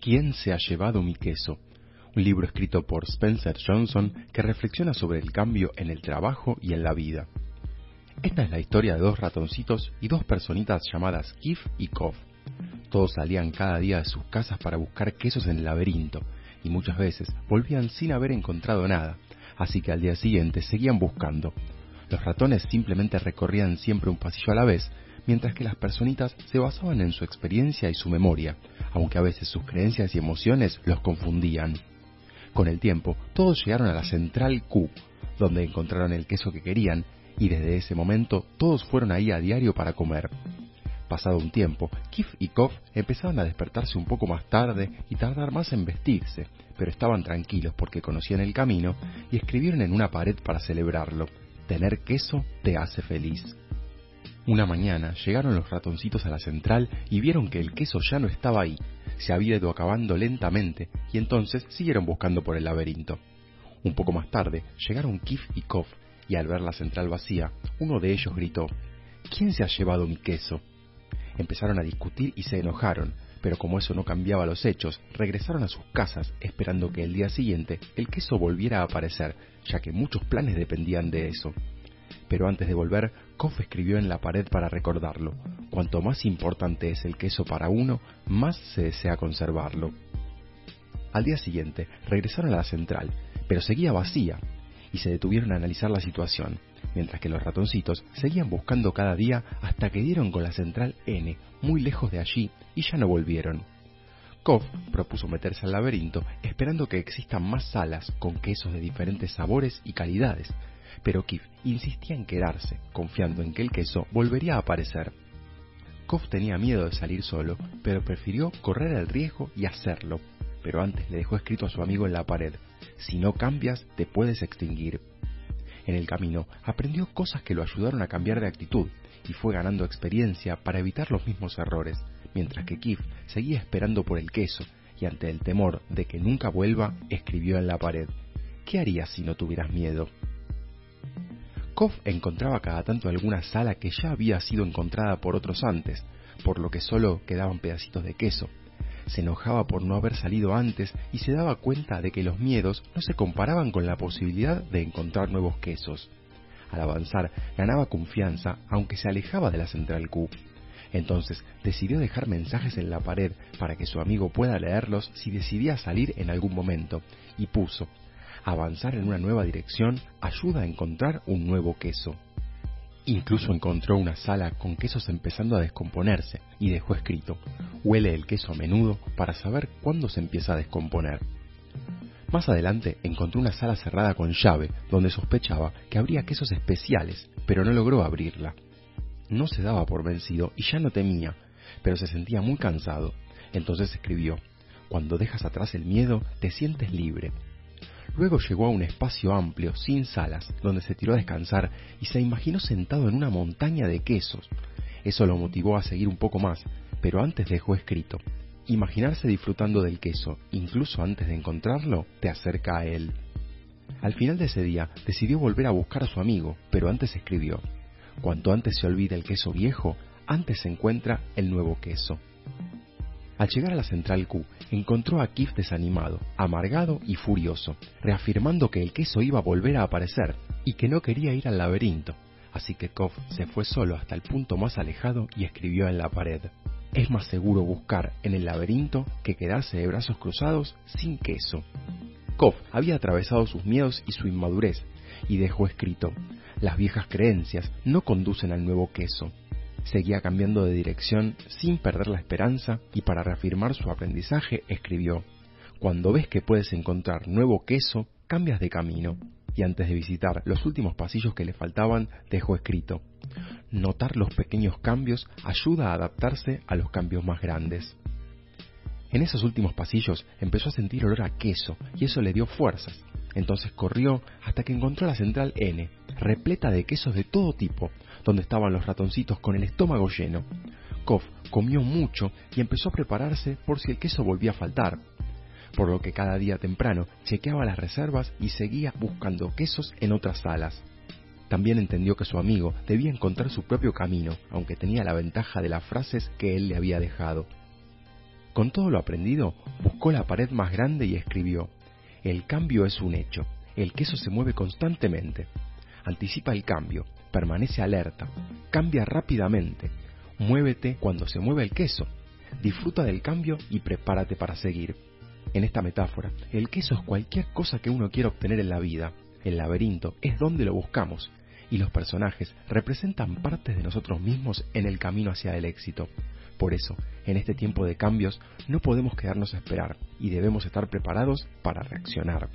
¿Quién se ha llevado mi queso? Un libro escrito por Spencer Johnson que reflexiona sobre el cambio en el trabajo y en la vida. Esta es la historia de dos ratoncitos y dos personitas llamadas Kif y Kof. Todos salían cada día de sus casas para buscar quesos en el laberinto y muchas veces volvían sin haber encontrado nada, así que al día siguiente seguían buscando. Los ratones simplemente recorrían siempre un pasillo a la vez mientras que las personitas se basaban en su experiencia y su memoria, aunque a veces sus creencias y emociones los confundían. Con el tiempo, todos llegaron a la central Q, donde encontraron el queso que querían, y desde ese momento todos fueron ahí a diario para comer. Pasado un tiempo, Kif y Kof empezaron a despertarse un poco más tarde y tardar más en vestirse, pero estaban tranquilos porque conocían el camino y escribieron en una pared para celebrarlo. Tener queso te hace feliz. Una mañana llegaron los ratoncitos a la central y vieron que el queso ya no estaba ahí, se había ido acabando lentamente y entonces siguieron buscando por el laberinto. Un poco más tarde llegaron Kif y Kof y al ver la central vacía, uno de ellos gritó, ¿Quién se ha llevado mi queso? Empezaron a discutir y se enojaron, pero como eso no cambiaba los hechos, regresaron a sus casas esperando que el día siguiente el queso volviera a aparecer, ya que muchos planes dependían de eso pero antes de volver, Koff escribió en la pared para recordarlo. Cuanto más importante es el queso para uno, más se desea conservarlo. Al día siguiente, regresaron a la central, pero seguía vacía, y se detuvieron a analizar la situación, mientras que los ratoncitos seguían buscando cada día hasta que dieron con la central N, muy lejos de allí, y ya no volvieron. Koff propuso meterse al laberinto esperando que existan más salas con quesos de diferentes sabores y calidades, pero Kif insistía en quedarse, confiando en que el queso volvería a aparecer. Kof tenía miedo de salir solo, pero prefirió correr el riesgo y hacerlo. Pero antes le dejó escrito a su amigo en la pared, si no cambias, te puedes extinguir. En el camino aprendió cosas que lo ayudaron a cambiar de actitud y fue ganando experiencia para evitar los mismos errores, mientras que Kif seguía esperando por el queso y ante el temor de que nunca vuelva, escribió en la pared, ¿qué harías si no tuvieras miedo? Koff encontraba cada tanto alguna sala que ya había sido encontrada por otros antes, por lo que solo quedaban pedacitos de queso. Se enojaba por no haber salido antes y se daba cuenta de que los miedos no se comparaban con la posibilidad de encontrar nuevos quesos. Al avanzar, ganaba confianza, aunque se alejaba de la central Q. Entonces decidió dejar mensajes en la pared para que su amigo pueda leerlos si decidía salir en algún momento, y puso avanzar en una nueva dirección ayuda a encontrar un nuevo queso. Incluso encontró una sala con quesos empezando a descomponerse y dejó escrito, huele el queso a menudo para saber cuándo se empieza a descomponer. Más adelante encontró una sala cerrada con llave donde sospechaba que habría quesos especiales, pero no logró abrirla. No se daba por vencido y ya no temía, pero se sentía muy cansado. Entonces escribió, Cuando dejas atrás el miedo, te sientes libre, Luego llegó a un espacio amplio, sin salas, donde se tiró a descansar y se imaginó sentado en una montaña de quesos. Eso lo motivó a seguir un poco más, pero antes dejó escrito, imaginarse disfrutando del queso, incluso antes de encontrarlo, te acerca a él. Al final de ese día decidió volver a buscar a su amigo, pero antes escribió, cuanto antes se olvida el queso viejo, antes se encuentra el nuevo queso. Al llegar a la central Q, encontró a Kif desanimado, amargado y furioso, reafirmando que el queso iba a volver a aparecer y que no quería ir al laberinto. Así que Kof se fue solo hasta el punto más alejado y escribió en la pared. Es más seguro buscar en el laberinto que quedarse de brazos cruzados sin queso. Kof había atravesado sus miedos y su inmadurez y dejó escrito, las viejas creencias no conducen al nuevo queso, Seguía cambiando de dirección sin perder la esperanza y para reafirmar su aprendizaje escribió, Cuando ves que puedes encontrar nuevo queso, cambias de camino. Y antes de visitar los últimos pasillos que le faltaban, dejó escrito, Notar los pequeños cambios ayuda a adaptarse a los cambios más grandes. En esos últimos pasillos empezó a sentir olor a queso y eso le dio fuerzas. Entonces corrió hasta que encontró la central N, repleta de quesos de todo tipo, donde estaban los ratoncitos con el estómago lleno. Koff comió mucho y empezó a prepararse por si el queso volvía a faltar, por lo que cada día temprano chequeaba las reservas y seguía buscando quesos en otras salas. También entendió que su amigo debía encontrar su propio camino, aunque tenía la ventaja de las frases que él le había dejado. Con todo lo aprendido, buscó la pared más grande y escribió, El cambio es un hecho, el queso se mueve constantemente. Anticipa el cambio, permanece alerta, cambia rápidamente, muévete cuando se mueve el queso, disfruta del cambio y prepárate para seguir. En esta metáfora, el queso es cualquier cosa que uno quiera obtener en la vida. El laberinto es donde lo buscamos y los personajes representan partes de nosotros mismos en el camino hacia el éxito. Por eso, en este tiempo de cambios, no podemos quedarnos a esperar y debemos estar preparados para reaccionar.